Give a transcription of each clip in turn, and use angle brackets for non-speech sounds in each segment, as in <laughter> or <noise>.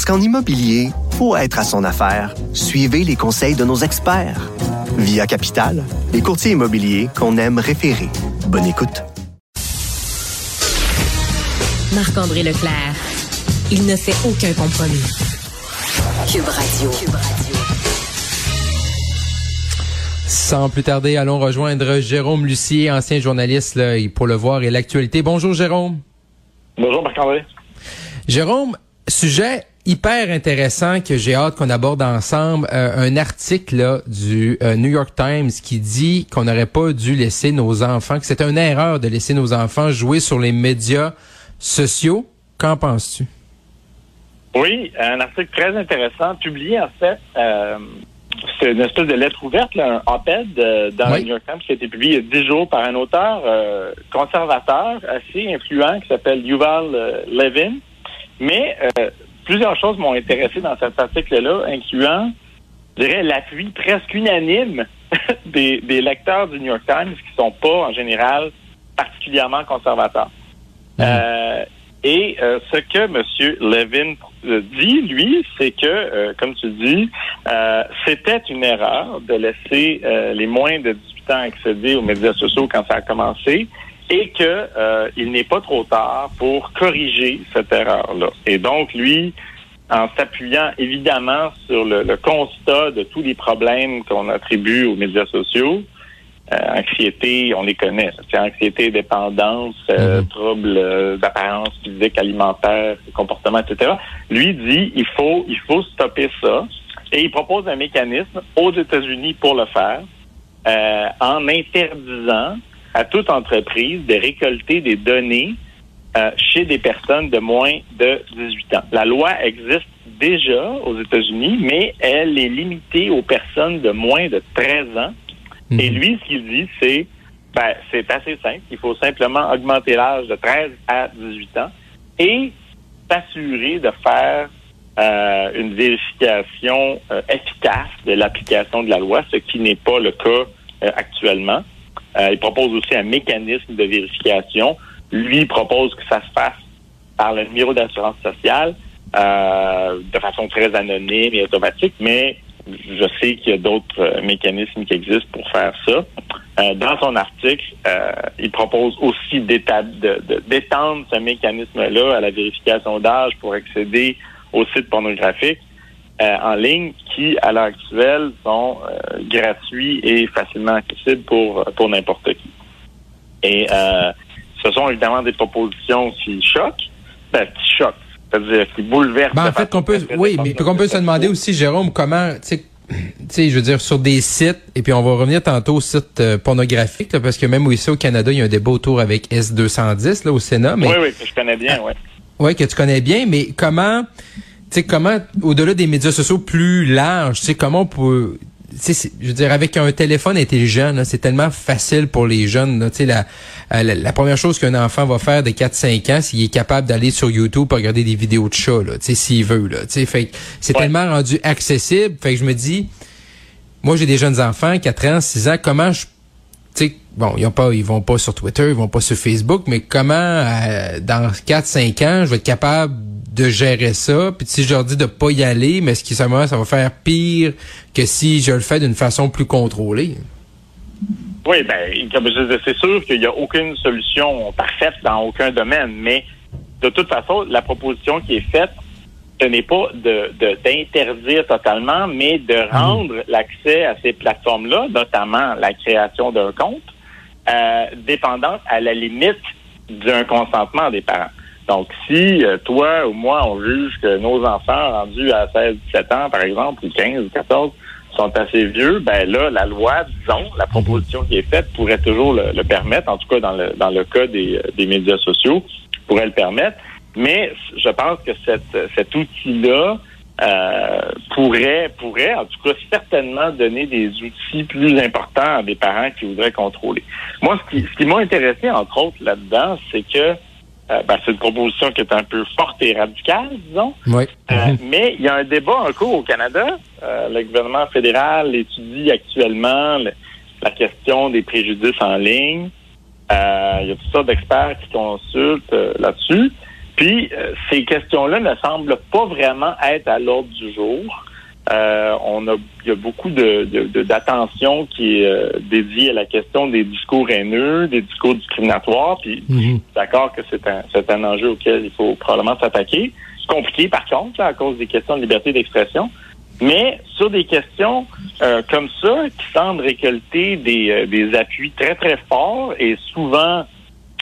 Parce qu'en immobilier, pour être à son affaire, suivez les conseils de nos experts. Via Capital, les courtiers immobiliers qu'on aime référer. Bonne écoute. Marc-André Leclerc. Il ne fait aucun compromis. Cube Radio. Sans plus tarder, allons rejoindre Jérôme Lucier, ancien journaliste là, pour le voir et l'actualité. Bonjour Jérôme. Bonjour Marc-André. Jérôme, sujet hyper intéressant que j'ai hâte qu'on aborde ensemble. Euh, un article là, du euh, New York Times qui dit qu'on n'aurait pas dû laisser nos enfants, que c'est une erreur de laisser nos enfants jouer sur les médias sociaux. Qu'en penses-tu? Oui, un article très intéressant, publié en fait, euh, c'est une espèce de lettre ouverte, là, un op-ed euh, dans Oui. le New York Times qui a été publié il y a dix jours par un auteur euh, conservateur assez influent qui s'appelle Yuval Levin. Mais euh, plusieurs choses m'ont intéressé dans cet article-là, incluant, je dirais, l'appui presque unanime <laughs> des, des lecteurs du New York Times qui sont pas, en général, particulièrement conservateurs. Euh, et euh, ce que M. Levin euh, dit, lui, c'est que, euh, comme tu dis, euh, c'était une erreur de laisser les moins de 18 ans accéder aux médias sociaux quand ça a commencé et que euh, il n'est pas trop tard pour corriger cette erreur-là. Et donc, lui, en s'appuyant évidemment sur le, le constat de tous les problèmes qu'on attribue aux médias sociaux, euh, anxiété, on les connaît. C'est anxiété, dépendance, euh, Mhm. troubles euh, d'apparence physique, alimentaire, comportement, etc. Lui dit il faut il faut stopper ça et il propose un mécanisme aux États-Unis pour le faire euh, en interdisant à toute entreprise de récolter des données euh, chez des personnes de moins de 18 ans. La loi existe déjà aux États-Unis, mais elle est limitée aux personnes de moins de 13 ans. Et Mhm. lui, ce qu'il dit, c'est ben, c'est assez simple. Il faut simplement augmenter l'âge de 13 à 18 ans et s'assurer de faire euh, une vérification euh, efficace de l'application de la loi, ce qui n'est pas le cas euh, actuellement. Euh, il propose aussi un mécanisme de vérification. Lui il propose que ça se fasse par le numéro d'assurance sociale euh, de façon très anonyme et automatique, mais je sais qu'il y a d'autres euh, mécanismes qui existent pour faire ça. Dans son article, il propose aussi d'étendre ce mécanisme-là à la vérification d'âge pour accéder aux sites pornographiques euh, en ligne qui, à l'heure actuelle, sont euh, gratuits et facilement accessibles pour, pour n'importe qui. Et euh, ce sont évidemment des propositions qui choquent, ben, qui choquent, c'est-à-dire qui bouleversent. Ben, en fait, qu'on peut, oui, mais qu'on peut se demander aussi, Jérôme, comment, tu sais, je veux dire, sur des sites, et puis on va revenir tantôt aux sites euh, pornographiques, là, parce que même ici au Canada, il y a un débat autour avec S210, là, au Sénat, mais, Oui, oui, que je connais bien, oui. ouais, que tu connais bien, mais comment, sais, comment, au-delà des médias sociaux plus larges, tu sais, comment on peut, tu je veux dire, avec un téléphone intelligent, c'est tellement facile pour les jeunes. là. Tu sais, la, euh, la, la première chose qu'un enfant va faire de 4-5 ans, s'il est capable d'aller sur YouTube pour regarder des vidéos de chats, tu s'il veut. Là, tu sais, fait c'est Ouais. tellement rendu accessible. Fait que je me dis, moi j'ai des jeunes enfants, 4 ans, 6 ans, comment je tu sais, bon, ils ont pas, ils vont pas sur Twitter, ils vont pas sur Facebook, mais comment euh, dans 4-5 ans, je vais être capable de gérer ça, puis si je leur dis de pas y aller, mais ce qui ça va ça va faire pire que si je le fais d'une façon plus contrôlée. Oui, ben, comme je disais, c'est sûr qu'il n'y a aucune solution parfaite dans aucun domaine, mais de toute façon, la proposition qui est faite, ce n'est pas de d'interdire totalement, mais de rendre l'accès à ces plateformes-là, notamment la création d'un compte, euh, dépendante à la limite d'un consentement des parents. Donc, si euh, toi ou moi, on juge que nos enfants rendus à 16, 17 ans, par exemple, ou 15 ou 14, sont assez vieux, ben là, la loi, disons, la proposition qui est faite pourrait toujours le, le permettre, en tout cas dans le, dans le cas des, euh, des médias sociaux, pourrait le permettre. Mais je pense que cette, cet outil-là euh, pourrait, pourrait, en tout cas, certainement donner des outils plus importants à des parents qui voudraient contrôler. Moi, ce qui, ce qui m'a intéressé, entre autres, là-dedans, c'est que euh, ben, c'est une proposition qui est un peu forte et radicale, disons. Oui. Euh, <laughs> mais il y a un débat en cours au Canada. Euh, le gouvernement fédéral étudie actuellement le- la question des préjudices en ligne. Il y a toutes sortes d'experts qui consultent là-dessus. Puis, ces questions-là ne semblent pas vraiment être à l'ordre du jour. Euh, on a, il y a beaucoup de, de- de- d'attention qui est euh, dédiée à la question des discours haineux, des discours discriminatoires. Puis, Mhm. d'accord que c'est un, c'est un enjeu auquel il faut probablement s'attaquer. C'est compliqué, par contre, là, à cause des questions de liberté d'expression. Mais sur des questions euh, comme ça, qui semblent récolter des, euh, des appuis très, très forts et souvent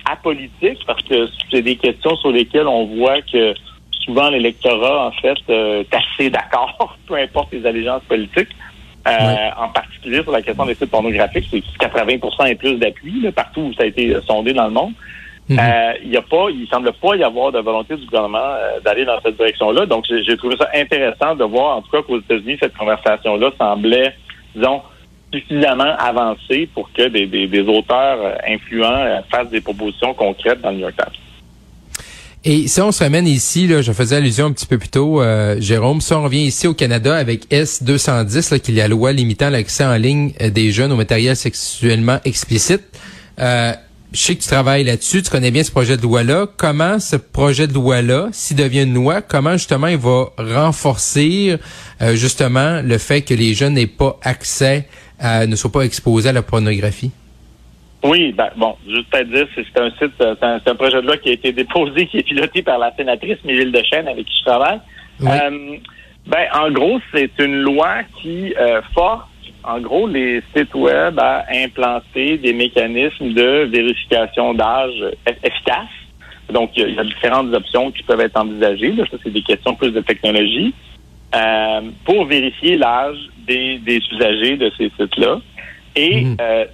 apolitiques, parce que c'est des questions sur lesquelles on voit que souvent l'électorat, en fait, euh, est assez d'accord, <laughs> peu importe les allégeances politiques. Euh, Ouais. En particulier sur la question des sites pornographiques, c'est 80% et plus d'appui partout où ça a été sondé dans le monde. Mhm. Euh, il y a pas, il semble pas y avoir de volonté du gouvernement d'aller dans cette direction-là. Donc, j'ai trouvé ça intéressant de voir, en tout cas, qu'aux États-Unis, cette conversation-là semblait, disons, suffisamment avancée pour que des, des, des auteurs influents fassent des propositions concrètes dans le New York Times. Et si on se ramène ici, là, je faisais allusion un petit peu plus tôt, euh, Jérôme, si on revient ici au Canada avec S210, là, qui est la loi limitant l'accès en ligne euh, des jeunes au matériel sexuellement explicite, euh, je sais que tu travailles là-dessus, tu connais bien ce projet de loi-là. Comment ce projet de loi-là, s'il devient une loi, comment justement il va renforcer euh, justement le fait que les jeunes n'aient pas accès, ne soient pas exposés à la pornographie? Oui, ben, bon, juste à dire, c'est un site, euh, c'est un, projet de loi qui a été déposé, <laughs> qui est piloté par la sénatrice Miville Dechaine, avec qui je travaille. Oui. Euh, ben, en gros, c'est une loi qui euh, force, en gros, les sites web à implanter des mécanismes de vérification d'âge eff- efficaces. Donc, il y a- il y a différentes options qui peuvent être envisagées. Là. Ça, c'est des questions plus de technologie. Euh, pour vérifier l'âge des, des usagers de ces sites-là. Et Mhm. euh,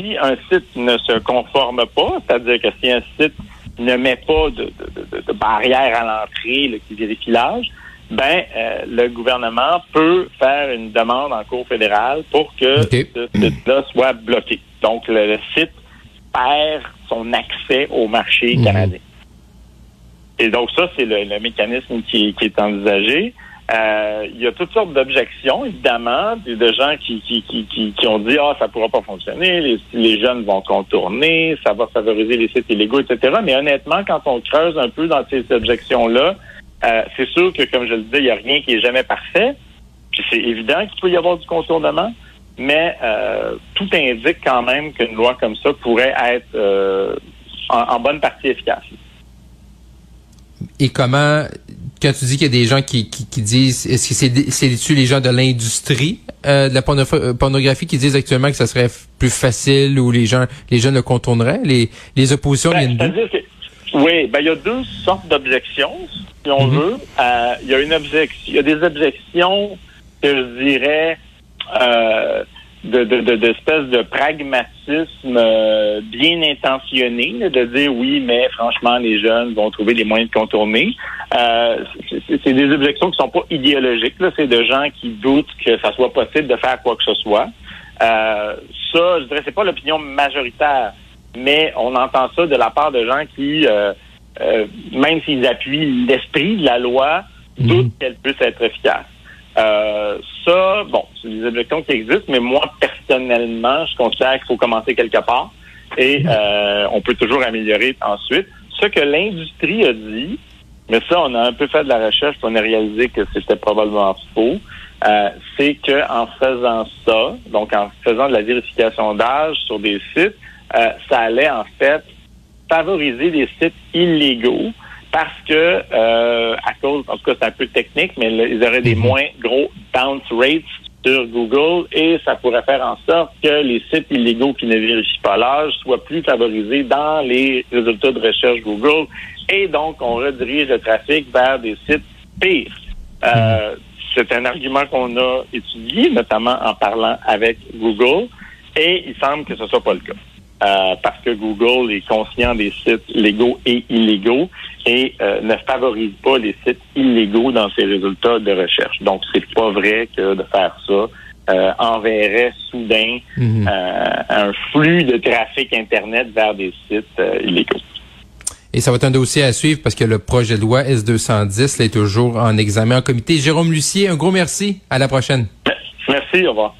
si un site ne se conforme pas, c'est-à-dire que si un site ne met pas de, de, de- de barrière à l'entrée qui vérifie l'âge, ben euh, le gouvernement peut faire une demande en cour fédérale pour que OK. ce site-là soit bloqué. Donc le, le site perd son accès au marché Mhm. canadien. Et donc ça, c'est le, le mécanisme qui, qui est envisagé. Euh, il y a toutes sortes d'objections, évidemment, de, gens qui, ont dit ah ça pourra pas fonctionner, les, jeunes vont contourner, ça va favoriser les sites illégaux, etc. Mais honnêtement, quand on creuse un peu dans ces objections-là, euh, c'est sûr que, comme je le disais, il n'y a rien qui est jamais parfait. Puis c'est évident qu'il peut y avoir du contournement, mais euh, tout indique quand même qu'une loi comme ça pourrait être en bonne partie efficace. Et comment, quand tu dis qu'il y a des gens qui, qui, qui disent, est-ce que c'est c'est les gens de l'industrie euh, de la euh, pornographie qui disent actuellement que ça serait plus facile ou les gens, les jeunes le contourneraient? Les, les oppositions Ben, que- oui, ben il y a deux sortes d'objections, si on Mhm. veut. Euh, Il y a une objection, il y a des objections que je dirais euh, de, de, de, d'espèce de pragmatisme euh, bien intentionné, de dire oui, mais franchement, les jeunes vont trouver des moyens de contourner. Euh, c'est- c'est c'est des objections qui sont pas idéologiques, là, c'est de gens qui doutent que ça soit possible de faire quoi que ce soit. Euh, ça, je dirais, c'est pas l'opinion majoritaire, mais on entend ça de la part de gens qui, euh, euh, même s'ils appuient l'esprit de la loi, Mhm. doutent qu'elle puisse être efficace. Euh, ça, bon, c'est des objections qui existent, mais moi, personnellement, je considère qu'il faut commencer quelque part et euh, on peut toujours améliorer ensuite. Ce que l'industrie a dit, mais ça, on a un peu fait de la recherche, puis on a réalisé que c'était probablement faux. Euh, c'est que en faisant ça, donc en faisant de la vérification d'âge sur des sites, euh, ça allait en fait favoriser des sites illégaux parce que euh, à cause, en tout cas c'est un peu technique, mais ils auraient des moins gros bounce rates sur Google et ça pourrait faire en sorte que les sites illégaux qui ne vérifient pas l'âge soient plus favorisés dans les résultats de recherche Google et donc on redirige le trafic vers des sites pires. Euh, c'est un argument qu'on a étudié, notamment en parlant avec Google, et il semble que ce soit pas le cas. Euh, parce que Google est conscient des sites légaux et illégaux et euh, ne favorise pas les sites illégaux dans ses résultats de recherche. Donc, c'est pas vrai que de faire ça euh, enverrait soudain Mhm. un flux de trafic Internet vers des sites illégaux. Et ça va être un dossier à suivre parce que le projet de loi S210 là, est toujours en examen en comité. Jérôme Lucier, un gros merci. À la prochaine. Merci, au revoir.